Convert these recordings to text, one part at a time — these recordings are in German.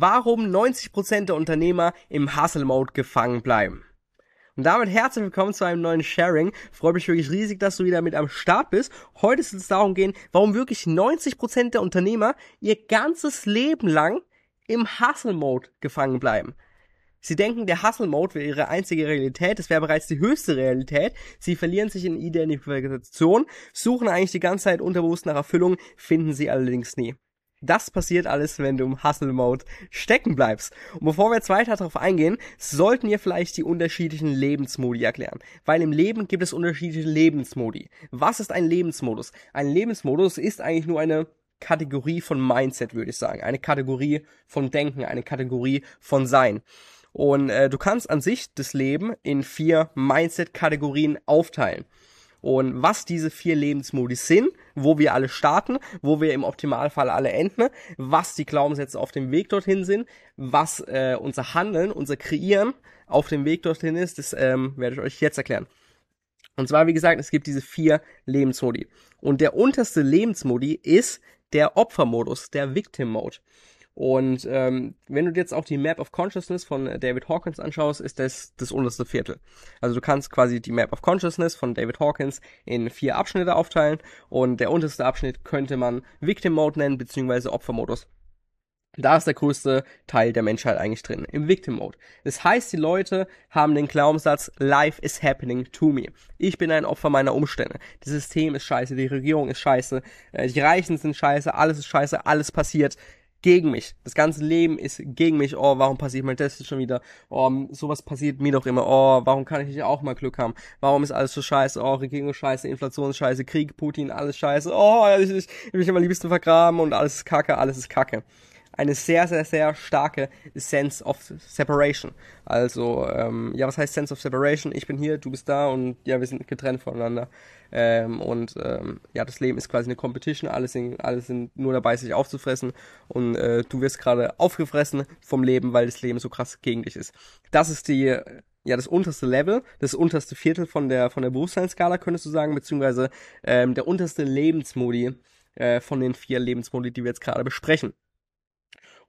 warum 90% der Unternehmer im Hustle-Mode gefangen bleiben. Und damit herzlich willkommen zu einem neuen Sharing. Freue mich wirklich riesig, dass du wieder mit am Start bist. Heute soll es darum gehen, warum wirklich 90% der Unternehmer ihr ganzes Leben lang im Hustle-Mode gefangen bleiben. Sie denken, der Hustle-Mode wäre ihre einzige Realität, das wäre bereits die höchste Realität. Sie verlieren sich in Identifikation, suchen eigentlich die ganze Zeit unterbewusst nach Erfüllung, finden sie allerdings nie. Das passiert alles, wenn du im Hustle-Mode stecken bleibst. Und bevor wir jetzt weiter darauf eingehen, sollten wir vielleicht die unterschiedlichen Lebensmodi erklären. Weil im Leben gibt es unterschiedliche Lebensmodi. Was ist ein Lebensmodus? Ein Lebensmodus ist eigentlich nur eine Kategorie von Mindset, würde ich sagen. Eine Kategorie von Denken, eine Kategorie von Sein. Und äh, du kannst an sich das Leben in vier Mindset-Kategorien aufteilen. Und was diese vier Lebensmodi sind, wo wir alle starten, wo wir im Optimalfall alle enden, was die Glaubenssätze auf dem Weg dorthin sind, was äh, unser Handeln, unser Kreieren auf dem Weg dorthin ist, das ähm, werde ich euch jetzt erklären. Und zwar, wie gesagt, es gibt diese vier Lebensmodi. Und der unterste Lebensmodi ist der Opfermodus, der Victim Mode. Und ähm, wenn du dir jetzt auch die Map of Consciousness von David Hawkins anschaust, ist das das unterste Viertel. Also du kannst quasi die Map of Consciousness von David Hawkins in vier Abschnitte aufteilen und der unterste Abschnitt könnte man Victim Mode nennen, beziehungsweise Opfermodus. Da ist der größte Teil der Menschheit eigentlich drin, im Victim Mode. Das heißt, die Leute haben den Glaubenssatz, Life is happening to me. Ich bin ein Opfer meiner Umstände. Das System ist scheiße, die Regierung ist scheiße, äh, die Reichen sind scheiße, alles ist scheiße, alles passiert gegen mich. Das ganze Leben ist gegen mich. Oh, warum passiert mir das schon wieder? Oh, sowas passiert mir doch immer. Oh, warum kann ich nicht auch mal Glück haben? Warum ist alles so scheiße? Oh, Regierung scheiße, Inflation scheiße, Krieg, Putin, alles scheiße. Oh, ich, ich, ich will mich am liebsten vergraben und alles ist kacke, alles ist kacke eine sehr, sehr, sehr starke Sense of Separation. Also, ähm, ja, was heißt Sense of Separation? Ich bin hier, du bist da und ja, wir sind getrennt voneinander. Ähm, und ähm, ja, das Leben ist quasi eine Competition, alle sind, alle sind nur dabei, sich aufzufressen und äh, du wirst gerade aufgefressen vom Leben, weil das Leben so krass gegen dich ist. Das ist die ja das unterste Level, das unterste Viertel von der von der Bewusstseinsskala könntest du sagen, beziehungsweise ähm, der unterste Lebensmodi äh, von den vier Lebensmodi, die wir jetzt gerade besprechen.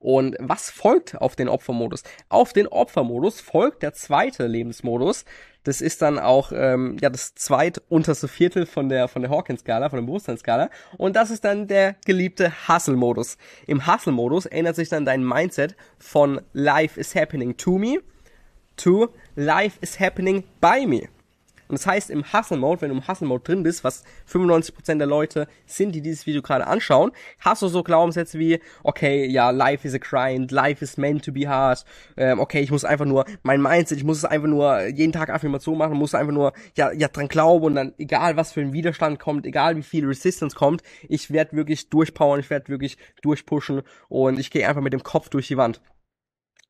Und was folgt auf den Opfermodus? Auf den Opfermodus folgt der zweite Lebensmodus. Das ist dann auch ähm, ja das zweitunterste Viertel von der von der Hawkins-Skala, von der Bewusstseinsskala. Und das ist dann der geliebte Hustle-Modus. Im Hustle-Modus ändert sich dann dein Mindset von Life is happening to me to Life is happening by me. Und das heißt, im Hustle-Mode, wenn du im Hustle-Mode drin bist, was 95% der Leute sind, die dieses Video gerade anschauen, hast du so Glaubenssätze wie, okay, ja, life is a grind, life is meant to be hard, ähm, okay, ich muss einfach nur, mein Mindset, ich muss es einfach nur jeden Tag Affirmation machen, muss einfach nur, ja, ja, dran glauben und dann, egal was für ein Widerstand kommt, egal wie viel Resistance kommt, ich werde wirklich durchpowern, ich werde wirklich durchpushen und ich gehe einfach mit dem Kopf durch die Wand.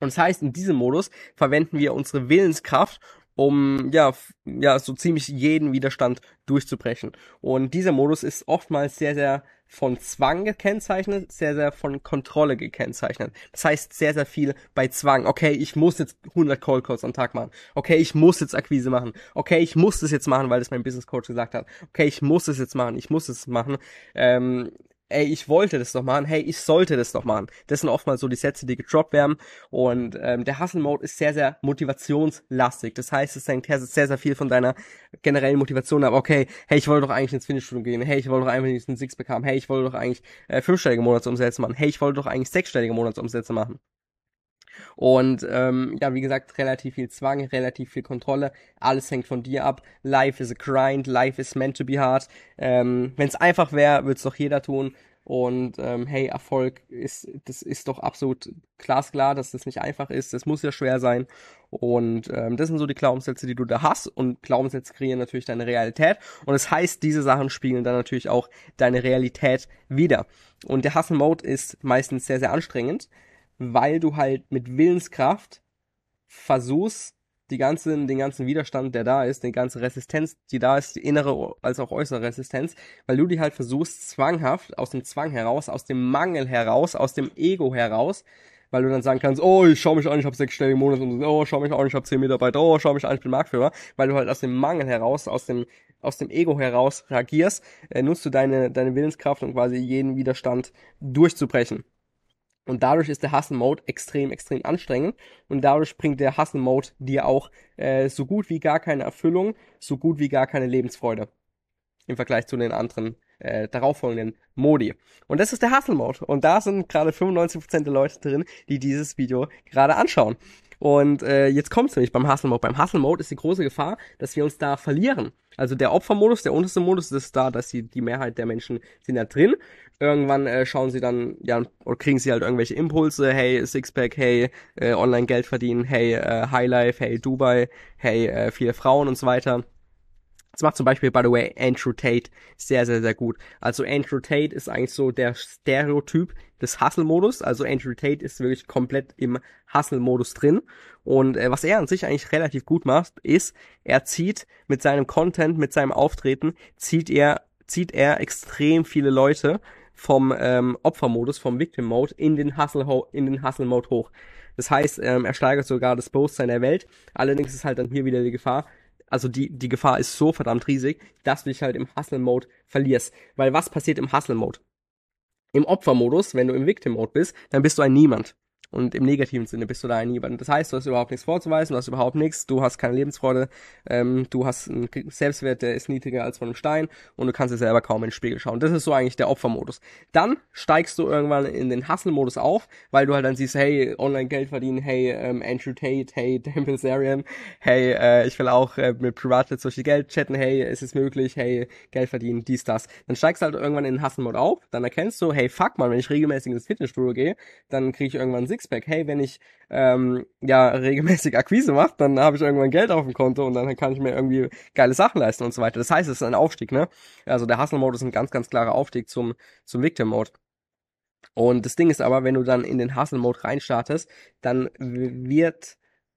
Und das heißt, in diesem Modus verwenden wir unsere Willenskraft, um ja, ja, so ziemlich jeden Widerstand durchzubrechen. Und dieser Modus ist oftmals sehr, sehr von Zwang gekennzeichnet, sehr, sehr von Kontrolle gekennzeichnet. Das heißt sehr, sehr viel bei Zwang. Okay, ich muss jetzt 100 Call Calls am Tag machen. Okay, ich muss jetzt Akquise machen. Okay, ich muss das jetzt machen, weil das mein Business Coach gesagt hat. Okay, ich muss es jetzt machen. Ich muss es machen. Ähm, ey, ich wollte das doch machen, hey, ich sollte das doch machen. Das sind oftmals so die Sätze, die gedroppt werden. Und ähm, der Hustle-Mode ist sehr, sehr motivationslastig. Das heißt, es hängt sehr, sehr viel von deiner generellen Motivation ab. Okay, hey, ich wollte doch eigentlich ins Finish-Studio gehen. Hey, ich wollte doch eigentlich einen Sixpack haben. Hey, ich wollte doch eigentlich äh, fünfstellige Monatsumsätze machen. Hey, ich wollte doch eigentlich sechsstellige Monatsumsätze machen. Und ähm, ja, wie gesagt, relativ viel Zwang, relativ viel Kontrolle. Alles hängt von dir ab. Life is a grind, life is meant to be hard. Ähm, Wenn es einfach wäre, würde es doch jeder tun. Und ähm, hey, Erfolg ist, das ist doch absolut glasklar, dass das nicht einfach ist. Das muss ja schwer sein. Und ähm, das sind so die Glaubenssätze, die du da hast. Und Glaubenssätze kreieren natürlich deine Realität. Und das heißt, diese Sachen spiegeln dann natürlich auch deine Realität wieder. Und der Hustle Mode ist meistens sehr, sehr anstrengend weil du halt mit Willenskraft versuchst, die ganzen, den ganzen Widerstand, der da ist, die ganze Resistenz, die da ist, die innere als auch äußere Resistenz, weil du die halt versuchst, zwanghaft, aus dem Zwang heraus, aus dem Mangel heraus, aus dem Ego heraus, weil du dann sagen kannst, oh, ich schau mich an, ich habe sechsstellige Monate und oh, schau mich an, ich habe zehn Mitarbeiter, oh, schau mich an, ich bin Marktführer, weil du halt aus dem Mangel heraus, aus dem aus dem Ego heraus reagierst, äh, nutzt du deine deine Willenskraft, um quasi jeden Widerstand durchzubrechen. Und dadurch ist der Hustle Mode extrem, extrem anstrengend. Und dadurch bringt der Hustle Mode dir auch äh, so gut wie gar keine Erfüllung, so gut wie gar keine Lebensfreude. Im Vergleich zu den anderen äh, darauffolgenden Modi. Und das ist der Hustle Mode. Und da sind gerade 95% der Leute drin, die dieses Video gerade anschauen. Und äh, jetzt kommt's nämlich beim Hustle Mode. Beim Hustle Mode ist die große Gefahr, dass wir uns da verlieren. Also der Opfermodus, der unterste Modus, ist da, dass die, die Mehrheit der Menschen sind da drin. Irgendwann äh, schauen sie dann, ja, oder kriegen sie halt irgendwelche Impulse, hey, Sixpack, hey, äh, online Geld verdienen, hey, äh, Highlife, hey, Dubai, hey, äh, viele Frauen und so weiter. Das macht zum Beispiel, by the way, Andrew Tate sehr, sehr, sehr gut. Also Andrew Tate ist eigentlich so der Stereotyp des Hustle-Modus. Also Andrew Tate ist wirklich komplett im Hustle-Modus drin. Und äh, was er an sich eigentlich relativ gut macht, ist, er zieht mit seinem Content, mit seinem Auftreten, zieht er, zieht er extrem viele Leute vom ähm, Opfermodus, vom Victim-Mode in den Hustle, in den Hustle-Mode hoch. Das heißt, ähm, er steigert sogar das Bewusstsein der Welt. Allerdings ist halt dann hier wieder die Gefahr, also die, die Gefahr ist so verdammt riesig, dass du dich halt im Hustle-Mode verlierst. Weil was passiert im Hustle-Mode? Im Opfer-Modus, wenn du im Victim-Mode bist, dann bist du ein Niemand. Und im negativen Sinne bist du da ein niemand. Das heißt, du hast überhaupt nichts vorzuweisen, du hast überhaupt nichts, du hast keine Lebensfreude, ähm, du hast einen Selbstwert, der ist niedriger als von einem Stein und du kannst dir selber kaum in den Spiegel schauen. Das ist so eigentlich der Opfermodus. Dann steigst du irgendwann in den Hustle-Modus auf, weil du halt dann siehst, hey, online Geld verdienen, hey, ähm, Andrew Tate, hey, Dan Bilzerian, hey, äh, ich will auch äh, mit Privatjets durch die Geld chatten, hey, ist es möglich, hey, Geld verdienen, dies, das. Dann steigst du halt irgendwann in den Hustle-Mode auf, dann erkennst du, hey, fuck man, wenn ich regelmäßig ins Fitnessstudio gehe, dann kriege ich irgendwann Sixpack. Hey, wenn ich ähm, ja regelmäßig Akquise mache, dann habe ich irgendwann Geld auf dem Konto und dann kann ich mir irgendwie geile Sachen leisten und so weiter. Das heißt, es ist ein Aufstieg, ne? Also der Hustle-Mode ist ein ganz, ganz klarer Aufstieg zum, zum Victim-Mode. Und das Ding ist aber, wenn du dann in den Hustle-Mode reinstartest, dann wird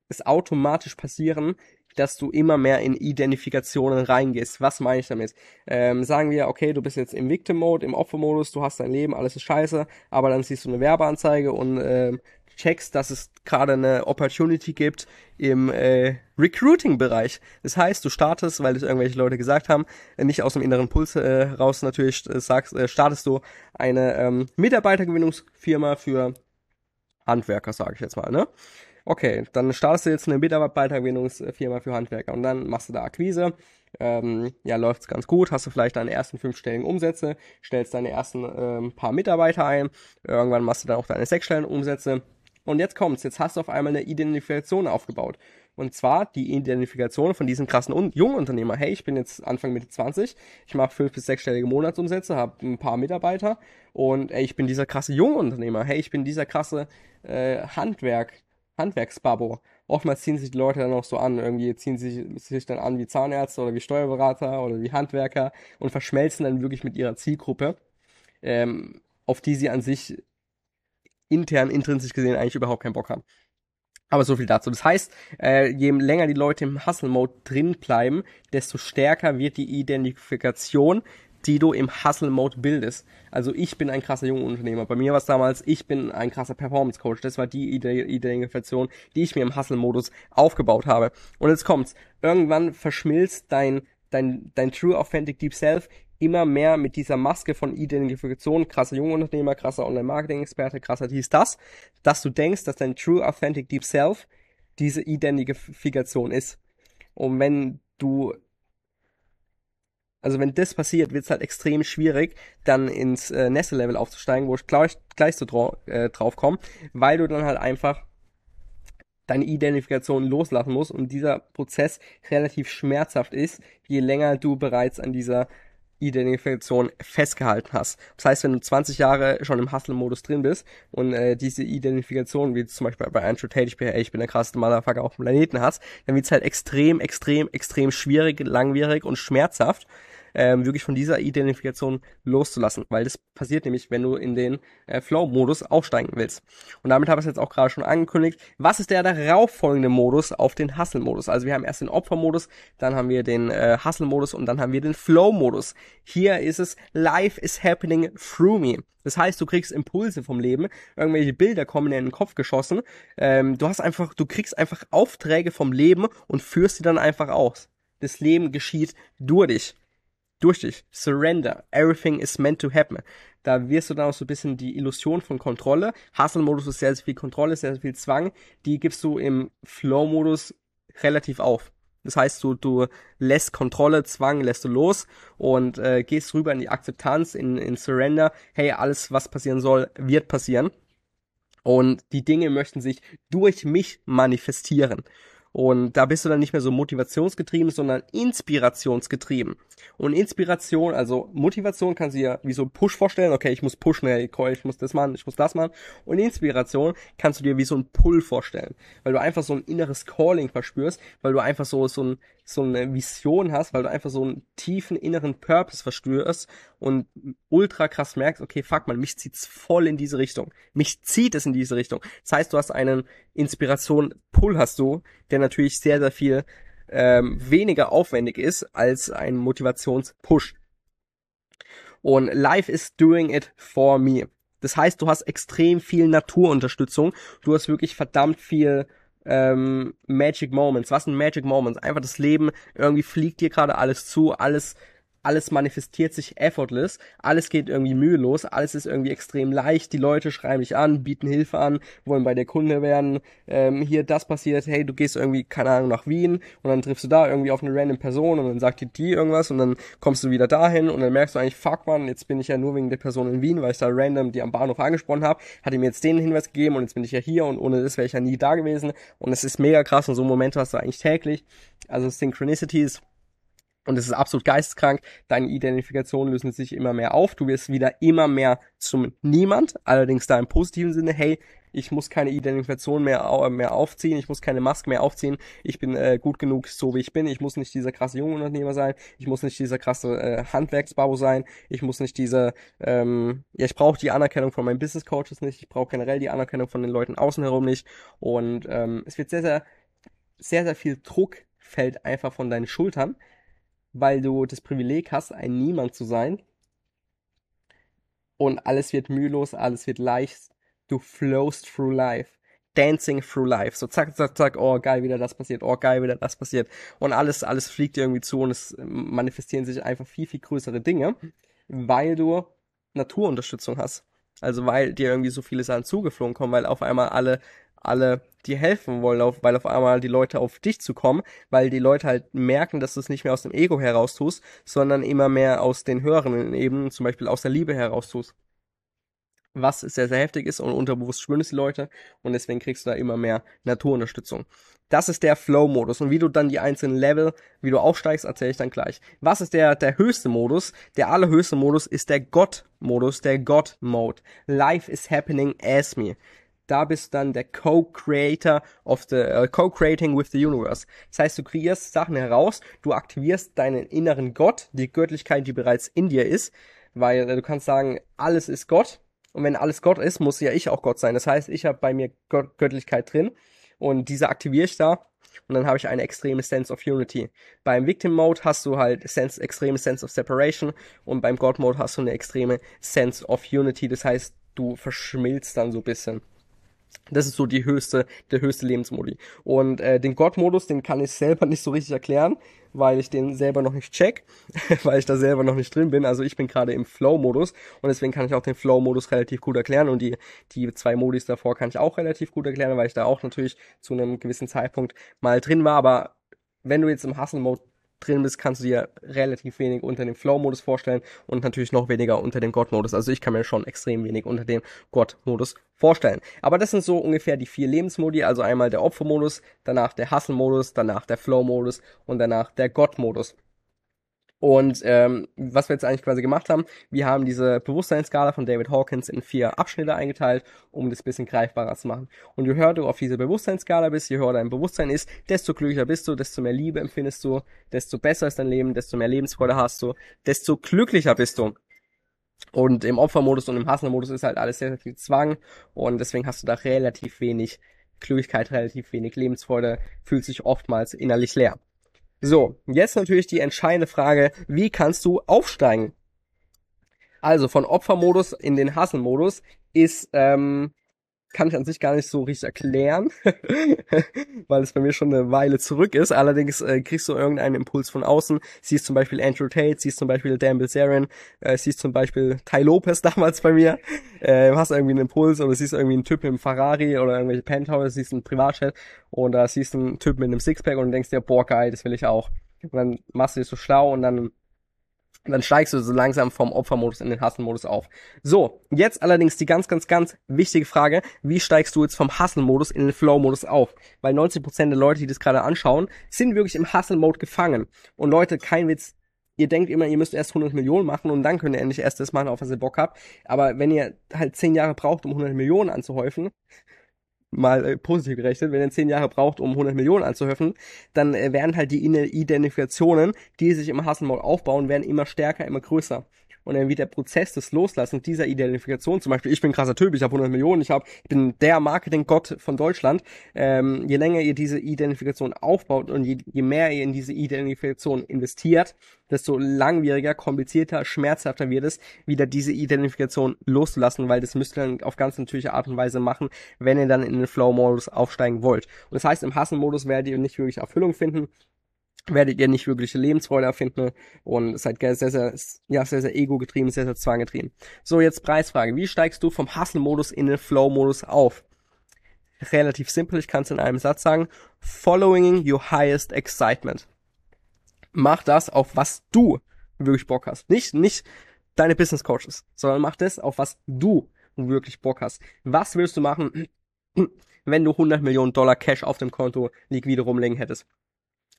es automatisch passieren, dass du immer mehr in Identifikationen reingehst. Was meine ich damit? Ähm, sagen wir, okay, du bist jetzt im Victim-Mode, im Opfer-Modus, du hast dein Leben, alles ist scheiße, aber dann siehst du eine Werbeanzeige und äh, checkst, dass es gerade eine Opportunity gibt im äh, Recruiting-Bereich. Das heißt, du startest, weil es irgendwelche Leute gesagt haben, äh, nicht aus dem inneren Puls äh, raus natürlich äh, sagst, äh, startest du eine ähm, Mitarbeitergewinnungsfirma für Handwerker, sage ich jetzt mal, ne? Okay, dann startest du jetzt eine Mitarbeitergewinnungsfirma für Handwerker und dann machst du da Akquise. Ähm, ja, läuft's ganz gut, hast du vielleicht deine ersten fünfstelligen Umsätze, stellst deine ersten ähm, paar Mitarbeiter ein, irgendwann machst du dann auch deine sechsstelligen Umsätze. Und jetzt kommt's, jetzt hast du auf einmal eine Identifikation aufgebaut. Und zwar die Identifikation von diesem krassen Un jungen Unternehmer. Hey, ich bin jetzt Anfang Mitte 20, ich mache fünf bis sechsstellige Monatsumsätze, habe ein paar Mitarbeiter und ey, ich bin dieser krasse junge Unternehmer. Hey, ich bin dieser krasse äh, Handwerk, Handwerksbabo. Oftmals ziehen sich die Leute dann auch so an. Irgendwie ziehen sie sich dann an wie Zahnärzte oder wie Steuerberater oder wie Handwerker und verschmelzen dann wirklich mit ihrer Zielgruppe, ähm, auf die sie an sich intern, intrinsisch gesehen eigentlich überhaupt keinen Bock haben. Aber so viel dazu. Das heißt, äh, je länger die Leute im Hustle-Mode drin bleiben, desto stärker wird die Identifikation die du im Hustle-Mode bildest. Also ich bin ein krasser junger Unternehmer. Bei mir war es damals, ich bin ein krasser Performance-Coach. Das war die Identifikation, die ich mir im Hustle-Modus aufgebaut habe. Und jetzt kommt's. Irgendwann verschmilzt dein, dein, dein True Authentic Deep Self immer mehr mit dieser Maske von Identifikation, krasser Jungunternehmer, krasser Online-Marketing-Experte, krasser dies, das, dass du denkst, dass dein True Authentic Deep Self diese Identifikation ist. Und wenn du also wenn das passiert, wird es halt extrem schwierig, dann ins äh, nächste Level aufzusteigen, wo ich gleich, gleich so dra äh, drauf komme, weil du dann halt einfach deine Identifikation loslassen musst und dieser Prozess relativ schmerzhaft ist, je länger du bereits an dieser Identifikation festgehalten hast. Das heißt, wenn du 20 Jahre schon im Hustle-Modus drin bist und äh, diese Identifikation, wie zum Beispiel bei Andrew Tate, ich bin, ey, ich bin der krasseste Motherfucker auf dem Planeten hast, dann wird es halt extrem, extrem, extrem schwierig, langwierig und schmerzhaft, ähm, wirklich von dieser Identifikation loszulassen, weil das passiert nämlich, wenn du in den äh, Flow-Modus aufsteigen willst. Und damit habe ich es jetzt auch gerade schon angekündigt. Was ist der darauffolgende Modus auf den Hustle-Modus? Also wir haben erst den Opfer-Modus, dann haben wir den äh, Hustle-Modus und dann haben wir den Flow-Modus. Hier ist es Life is happening through me. Das heißt, du kriegst Impulse vom Leben, irgendwelche Bilder kommen in den Kopf geschossen. Ähm, du hast einfach, du kriegst einfach Aufträge vom Leben und führst sie dann einfach aus. Das Leben geschieht durch dich. Durch dich. Surrender. Everything is meant to happen. Da wirst du dann auch so ein bisschen die Illusion von Kontrolle. Hustle-Modus ist sehr, sehr viel Kontrolle, sehr, sehr viel Zwang. Die gibst du im Flow-Modus relativ auf. Das heißt, du, du lässt Kontrolle, Zwang, lässt du los und äh, gehst rüber in die Akzeptanz, in, in Surrender. Hey, alles, was passieren soll, wird passieren. Und die Dinge möchten sich durch mich manifestieren. Und da bist du dann nicht mehr so motivationsgetrieben, sondern inspirationsgetrieben. Und Inspiration, also Motivation kannst du dir wie so ein Push vorstellen. Okay, ich muss pushen, hey, ich muss das machen, ich muss das machen. Und Inspiration kannst du dir wie so ein Pull vorstellen. Weil du einfach so ein inneres Calling verspürst, weil du einfach so, so, ein, so eine Vision hast, weil du einfach so einen tiefen inneren Purpose verspürst und ultra krass merkst, okay, fuck man, mich zieht's voll in diese Richtung. Mich zieht es in diese Richtung. Das heißt, du hast einen Inspiration-Pull hast du, der natürlich sehr, sehr viel ähm, weniger aufwendig ist als ein Motivationspush. Und Life is doing it for me. Das heißt, du hast extrem viel Naturunterstützung. Du hast wirklich verdammt viel ähm, Magic Moments. Was sind Magic Moments? Einfach das Leben, irgendwie fliegt dir gerade alles zu, alles alles manifestiert sich effortless, alles geht irgendwie mühelos, alles ist irgendwie extrem leicht, die Leute schreiben dich an, bieten Hilfe an, wollen bei der Kunde werden, ähm, hier das passiert, hey, du gehst irgendwie, keine Ahnung, nach Wien und dann triffst du da irgendwie auf eine random Person und dann sagt dir die irgendwas und dann kommst du wieder dahin und dann merkst du eigentlich, fuck man, jetzt bin ich ja nur wegen der Person in Wien, weil ich da random die am Bahnhof angesprochen habe, hat mir jetzt den Hinweis gegeben und jetzt bin ich ja hier und ohne das wäre ich ja nie da gewesen. Und es ist mega krass und so Momente hast du eigentlich täglich, also Synchronicities und es ist absolut geisteskrank. Deine Identifikationen lösen sich immer mehr auf. Du wirst wieder immer mehr zum Niemand. Allerdings da im positiven Sinne, hey, ich muss keine Identifikation mehr, mehr aufziehen, ich muss keine Maske mehr aufziehen, ich bin äh, gut genug, so wie ich bin, ich muss nicht dieser krasse Jungunternehmer sein, ich muss nicht dieser krasse äh, Handwerksbau sein, ich muss nicht diese, ähm, ja, ich brauche die Anerkennung von meinen Business Coaches nicht, ich brauche generell die Anerkennung von den Leuten außen herum nicht. Und ähm, es wird sehr, sehr, sehr, sehr viel Druck fällt einfach von deinen Schultern, weil du das Privileg hast, ein Niemand zu sein. Und alles wird mühelos, alles wird leicht. Du flowst through life. Dancing through life. So zack, zack, zack, oh geil, wieder das passiert, oh geil, wieder das passiert. Und alles, alles fliegt dir irgendwie zu und es manifestieren sich einfach viel, viel größere Dinge, weil du Naturunterstützung hast. Also weil dir irgendwie so viele Sachen zugeflogen kommen, weil auf einmal alle alle dir helfen wollen, auf, weil auf einmal die Leute auf dich zu kommen, weil die Leute halt merken, dass du es nicht mehr aus dem Ego heraus tust, sondern immer mehr aus den höheren Ebenen, zum Beispiel aus der Liebe heraus tust. Was sehr, sehr heftig ist und unterbewusst spüren es die Leute und deswegen kriegst du da immer mehr Naturunterstützung. Das ist der Flow-Modus und wie du dann die einzelnen Level, wie du aufsteigst, erzähle ich dann gleich. Was ist der, der höchste Modus? Der allerhöchste Modus ist der God-Modus, der God-Mode. Life is happening as me da bist dann der Co-Creator of the uh, Co-Creating with the Universe. Das heißt, du kreierst Sachen heraus, du aktivierst deinen inneren Gott, die Göttlichkeit, die bereits in dir ist, weil äh, du kannst sagen, alles ist Gott und wenn alles Gott ist, muss ja ich auch Gott sein. Das heißt, ich habe bei mir Gott Göttlichkeit drin und diese aktiviere ich da und dann habe ich eine extreme Sense of Unity. Beim Victim Mode hast du halt sense, extreme Sense of Separation und beim God Mode hast du eine extreme Sense of Unity. Das heißt, du verschmilzt dann so ein bisschen. Das ist so die höchste, der höchste Lebensmodi. Und äh, den God-Modus, den kann ich selber nicht so richtig erklären, weil ich den selber noch nicht check, weil ich da selber noch nicht drin bin. Also ich bin gerade im Flow-Modus und deswegen kann ich auch den Flow-Modus relativ gut erklären und die, die zwei Modis davor kann ich auch relativ gut erklären, weil ich da auch natürlich zu einem gewissen Zeitpunkt mal drin war. Aber wenn du jetzt im Hustle-Mode drin bist, kannst du dir relativ wenig unter dem Flow-Modus vorstellen und natürlich noch weniger unter dem God-Modus. Also ich kann mir schon extrem wenig unter dem God-Modus vorstellen. Aber das sind so ungefähr die vier Lebensmodi, also einmal der Opfer-Modus, danach der Hustle-Modus, danach der Flow-Modus und danach der God-Modus. Und ähm, was wir jetzt eigentlich quasi gemacht haben, wir haben diese Bewusstseinsskala von David Hawkins in vier Abschnitte eingeteilt, um das bisschen greifbarer zu machen. Und je höher du auf diese Bewusstseinsskala bist, je höher dein Bewusstsein ist, desto glücklicher bist du, desto mehr Liebe empfindest du, desto besser ist dein Leben, desto mehr Lebensfreude hast du, desto glücklicher bist du. Und im Opfermodus und im Hustler-Modus ist halt alles sehr, sehr viel Zwang und deswegen hast du da relativ wenig Glücklichkeit, relativ wenig Lebensfreude, fühlt sich oftmals innerlich leer. So, jetzt natürlich die entscheidende Frage, wie kannst du aufsteigen? Also von Opfermodus in den Hasselmodus ist ähm, kann ich an sich gar nicht so richtig erklären, weil es bei mir schon eine Weile zurück ist. Allerdings äh, kriegst du irgendeinen Impuls von außen. Siehst zum Beispiel Andrew Tate, siehst zum Beispiel Dan Bilzerian, äh, siehst zum Beispiel Ty Lopez damals bei mir. Äh, hast irgendwie einen Impuls oder siehst irgendwie einen Typ im Ferrari oder irgendwelche Penthouse, siehst einen Privatchat und da siehst einen Typ mit einem Sixpack und denkst dir, boah geil, das will ich auch. Und dann machst du dich so schlau und dann und dann steigst du so langsam vom Opfermodus in den Hustle-Modus auf. So, jetzt allerdings die ganz, ganz, ganz wichtige Frage, wie steigst du jetzt vom Hustle-Modus in den Flow-Modus auf? Weil 90% der Leute, die das gerade anschauen, sind wirklich im Hustle-Mode gefangen. Und Leute, kein Witz, ihr denkt immer, ihr müsst erst 100 Millionen machen und dann könnt ihr endlich erst das machen, auf was ihr Bock habt. Aber wenn ihr halt 10 Jahre braucht, um 100 Millionen anzuhäufen, mal äh, positiv gerechnet, wenn er zehn Jahre braucht, um 100 Millionen anzuhöfen, dann äh, werden halt die Identifikationen, die sich im Mode aufbauen, werden immer stärker, immer größer und dann wird der Prozess des Loslassens dieser Identifikation, zum Beispiel, ich bin krasser Typ, ich habe 100 Millionen, ich, hab, ich bin der Marketinggott von Deutschland, ähm, je länger ihr diese Identifikation aufbaut und je, je mehr ihr in diese Identifikation investiert, desto langwieriger, komplizierter, schmerzhafter wird es, wieder diese Identifikation loszulassen, weil das müsst ihr dann auf ganz natürliche Art und Weise machen, wenn ihr dann in den Flow-Modus aufsteigen wollt. Und das heißt, im Hustle-Modus werdet ihr nicht wirklich Erfüllung finden, werdet ihr nicht wirkliche Lebensfreude erfinden und seid sehr, sehr, ja, sehr, sehr ego-getrieben, sehr, sehr zwanggetrieben. So, jetzt Preisfrage. Wie steigst du vom Hustle-Modus in den Flow-Modus auf? Relativ simpel, ich kann es in einem Satz sagen. Following your highest excitement. Mach das, auf was du wirklich Bock hast. Nicht, nicht deine Business Coaches, sondern mach das, auf was du wirklich Bock hast. Was willst du machen, wenn du 100 Millionen Dollar Cash auf dem Konto liquide rumlegen hättest?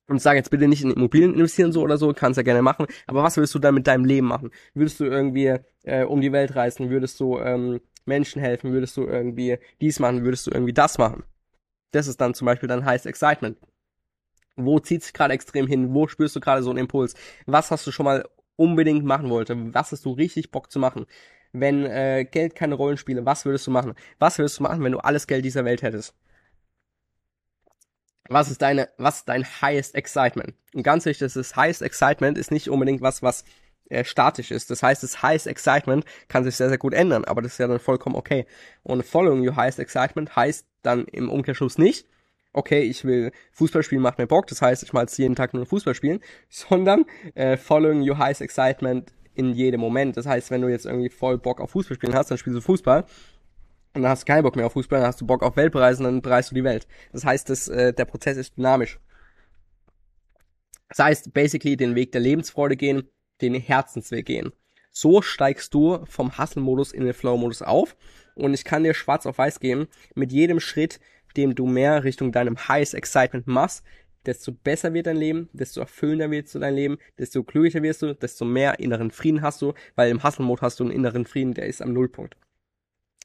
Und sage jetzt bitte nicht in Immobilien investieren so oder so, kannst ja gerne machen, aber was würdest du dann mit deinem Leben machen? Würdest du irgendwie äh, um die Welt reisen? Würdest du ähm, Menschen helfen? Würdest du irgendwie dies machen? Würdest du irgendwie das machen? Das ist dann zum Beispiel dann heißt Excitement. Wo zieht sich gerade extrem hin? Wo spürst du gerade so einen Impuls? Was hast du schon mal unbedingt machen wollte? Was hast du richtig Bock zu machen? Wenn äh, Geld keine Rollen spiele, was würdest du machen? Was würdest du machen, wenn du alles Geld dieser Welt hättest? Was ist deine, was ist dein highest excitement? Und ganz wichtig, das highest excitement ist nicht unbedingt was, was äh, statisch ist. Das heißt, das highest excitement kann sich sehr, sehr gut ändern, aber das ist ja dann vollkommen okay. Und following your highest excitement heißt dann im Umkehrschluss nicht, okay, ich will Fußball spielen, macht mir Bock, das heißt, ich mal jetzt jeden Tag nur Fußball spielen, sondern äh, following your highest excitement in jedem Moment. Das heißt, wenn du jetzt irgendwie voll Bock auf Fußball spielen hast, dann spielst du Fußball und dann hast du keinen Bock mehr auf Fußball, dann hast du Bock auf Weltpreisen, dann bereist du die Welt. Das heißt, das, äh, der Prozess ist dynamisch. Das heißt, basically den Weg der Lebensfreude gehen, den Herzensweg gehen. So steigst du vom Hustle-Modus in den Flow-Modus auf. Und ich kann dir schwarz auf weiß geben, mit jedem Schritt, dem du mehr Richtung deinem Highest Excitement machst, desto besser wird dein Leben, desto erfüllender wird dein Leben, desto glücklicher wirst du, desto mehr inneren Frieden hast du, weil im Hustle-Mode hast du einen inneren Frieden, der ist am Nullpunkt.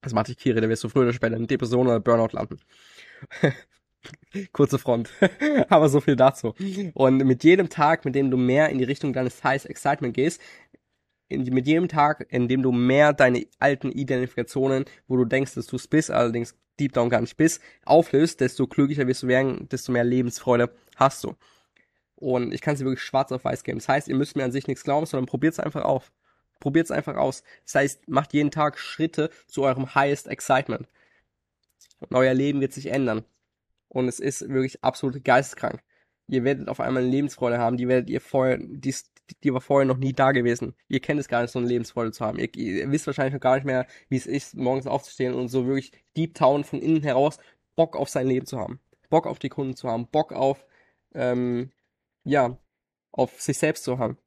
Das macht dich Kiri, da wirst du früher oder später in Depression oder Burnout landen. Kurze Front. Aber so viel dazu. Und mit jedem Tag, mit dem du mehr in die Richtung deines Highs Excitement gehst, in, mit jedem Tag, in dem du mehr deine alten Identifikationen, wo du denkst, dass du es bist, allerdings deep down gar nicht bist, auflöst, desto glücklicher wirst du werden, desto mehr Lebensfreude hast du. Und ich kann es dir wirklich schwarz auf weiß geben. Das heißt, ihr müsst mir an sich nichts glauben, sondern probiert es einfach auf. Probiert's einfach aus. Das heißt, macht jeden Tag Schritte zu eurem highest excitement. Und euer Leben wird sich ändern. Und es ist wirklich absolut geisteskrank. Ihr werdet auf einmal eine Lebensfreude haben, die werdet ihr vorher, die, die war vorher noch nie da gewesen. Ihr kennt es gar nicht, so eine Lebensfreude zu haben. Ihr, ihr wisst wahrscheinlich noch gar nicht mehr, wie es ist, morgens aufzustehen und so wirklich deep down von innen heraus Bock auf sein Leben zu haben. Bock auf die Kunden zu haben. Bock auf, ähm, ja, auf sich selbst zu haben.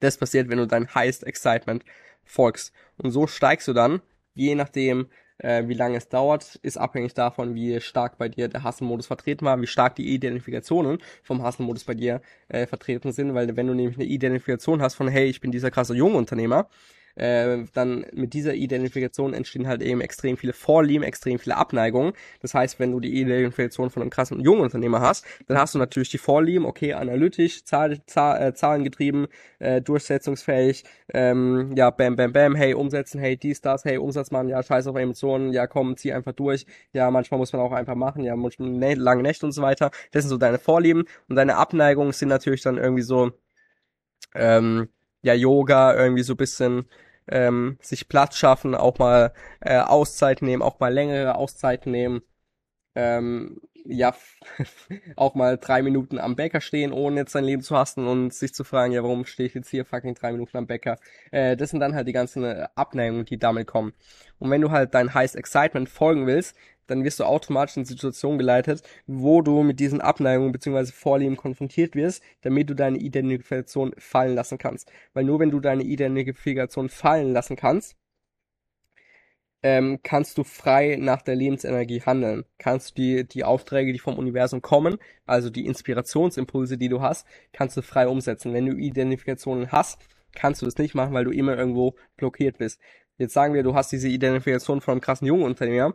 Das passiert, wenn du dein Highest Excitement folgst. Und so steigst du dann, je nachdem, äh, wie lange es dauert, ist abhängig davon, wie stark bei dir der Hustle-Modus vertreten war, wie stark die Identifikationen vom Hustle-Modus bei dir äh, vertreten sind, weil wenn du nämlich eine Identifikation hast von, hey, ich bin dieser krasse Jungunternehmer, äh, dann mit dieser Identifikation entstehen halt eben extrem viele Vorlieben, extrem viele Abneigungen. Das heißt, wenn du die Identifikation von einem krassen jungen Unternehmer hast, dann hast du natürlich die Vorlieben, okay, analytisch, Zahl, Zahl, äh, zahlengetrieben, äh, durchsetzungsfähig, ähm, ja, bam, bam, bam, hey, umsetzen, hey, dies, das, hey, Umsatz machen, ja, scheiß auf Emotionen, ja, komm, zieh einfach durch, ja, manchmal muss man auch einfach machen, ja, manchmal ne, lange Nächte und so weiter. Das sind so deine Vorlieben und deine Abneigungen sind natürlich dann irgendwie so, ähm, ja, Yoga, irgendwie so bisschen ähm, sich Platz schaffen, auch mal äh, Auszeit nehmen, auch mal längere Auszeit nehmen. Ähm, ja, auch mal drei Minuten am Bäcker stehen, ohne jetzt sein Leben zu hassen und sich zu fragen, ja, warum stehe ich jetzt hier fucking drei Minuten am Bäcker? Äh, das sind dann halt die ganzen äh, Abneigungen, die damit kommen. Und wenn du halt dein Highest Excitement folgen willst, dann wirst du automatisch in Situationen geleitet, wo du mit diesen Abneigungen bzw. Vorlieben konfrontiert wirst, damit du deine Identifikation fallen lassen kannst. Weil nur wenn du deine Identifikation fallen lassen kannst, ähm, kannst du frei nach der Lebensenergie handeln. Kannst du die, die Aufträge, die vom Universum kommen, also die Inspirationsimpulse, die du hast, kannst du frei umsetzen. Wenn du Identifikationen hast, kannst du das nicht machen, weil du immer irgendwo blockiert bist. Jetzt sagen wir, du hast diese Identifikation von einem krassen jungen Unternehmer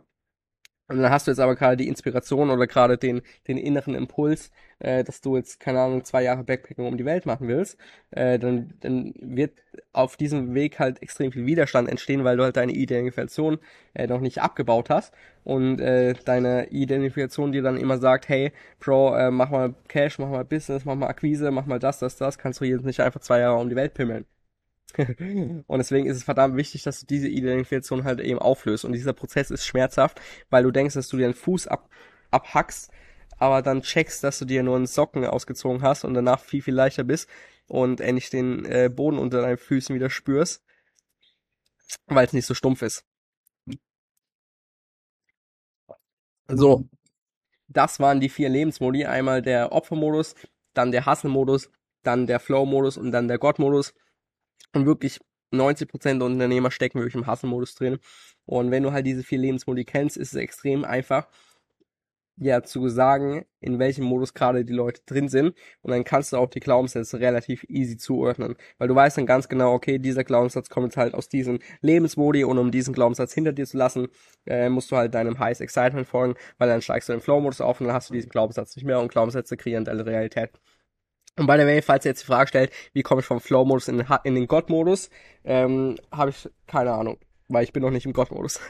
und dann hast du jetzt aber gerade die Inspiration oder gerade den, den inneren Impuls, äh, dass du jetzt, keine Ahnung, zwei Jahre Backpacking um die Welt machen willst, äh, dann, dann wird auf diesem Weg halt extrem viel Widerstand entstehen, weil du halt deine Identifikation äh, noch nicht abgebaut hast. Und äh, deine Identifikation dir dann immer sagt, hey, Bro, äh, mach mal Cash, mach mal Business, mach mal Akquise, mach mal das, das, das, kannst du jetzt nicht einfach zwei Jahre um die Welt pimmeln. und deswegen ist es verdammt wichtig, dass du diese Identifikation halt eben auflöst. Und dieser Prozess ist schmerzhaft, weil du denkst, dass du dir einen Fuß ab, abhackst, aber dann checkst, dass du dir nur einen Socken ausgezogen hast und danach viel, viel leichter bist und endlich den äh, Boden unter deinen Füßen wieder spürst, weil es nicht so stumpf ist. So, das waren die vier Lebensmodi. Einmal der Opfermodus, dann der Hustle-Modus, dann der Flow-Modus und dann der Gott-Modus. Und wirklich 90% der Unternehmer stecken wirklich im Hustle-Modus drin. Und wenn du halt diese vier Lebensmodi kennst, ist es extrem einfach, ja, zu sagen, in welchem Modus gerade die Leute drin sind. Und dann kannst du auch die Glaubenssätze relativ easy zuordnen. Weil du weißt dann ganz genau, okay, dieser Glaubenssatz kommt jetzt halt aus diesem Lebensmodi und um diesen Glaubenssatz hinter dir zu lassen, äh, musst du halt deinem Highest Excitement folgen, weil dann steigst du in den Flow-Modus auf und dann hast du diesen Glaubenssatz nicht mehr und Glaubenssätze kreieren deine Realität. Und by the way, falls ihr jetzt die Frage stellt, wie komme ich vom Flow-Modus in, in, den God-Modus, ähm, habe ich keine Ahnung, weil ich bin noch nicht im God-Modus.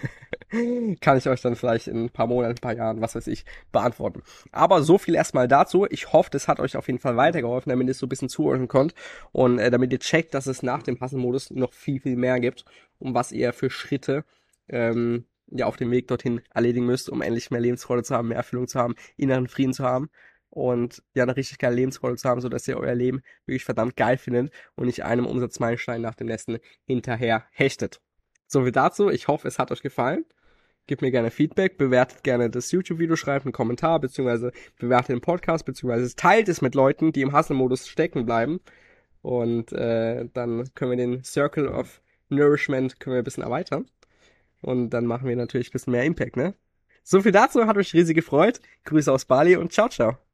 Kann ich euch dann vielleicht in ein paar Monaten, ein paar Jahren, was weiß ich, beantworten. Aber so viel erstmal dazu. Ich hoffe, das hat euch auf jeden Fall weitergeholfen, damit ihr es so ein bisschen zuhören könnt und äh, damit ihr checkt, dass es nach dem Hustle-Modus noch viel, viel mehr gibt und was ihr für Schritte ähm, ja auf dem Weg dorthin erledigen müsst, um endlich mehr Lebensfreude zu haben, mehr Erfüllung zu haben, inneren Frieden zu haben und ja eine richtig geile Lebensfreude zu haben, so dass ihr euer Leben wirklich verdammt geil findet und nicht einem Umsatzmeilenstein nach dem nächsten hinterher hechtet. So viel dazu. Ich hoffe, es hat euch gefallen. Gebt mir gerne Feedback, bewertet gerne das YouTube-Video, schreibt einen Kommentar, beziehungsweise bewertet den Podcast, beziehungsweise teilt es mit Leuten, die im Hustle-Modus stecken bleiben. Und äh, dann können wir den Circle of Nourishment können wir ein bisschen erweitern. Und dann machen wir natürlich ein bisschen mehr Impact, ne? So viel dazu, hat euch riesig gefreut. Grüße aus Bali und ciao, ciao.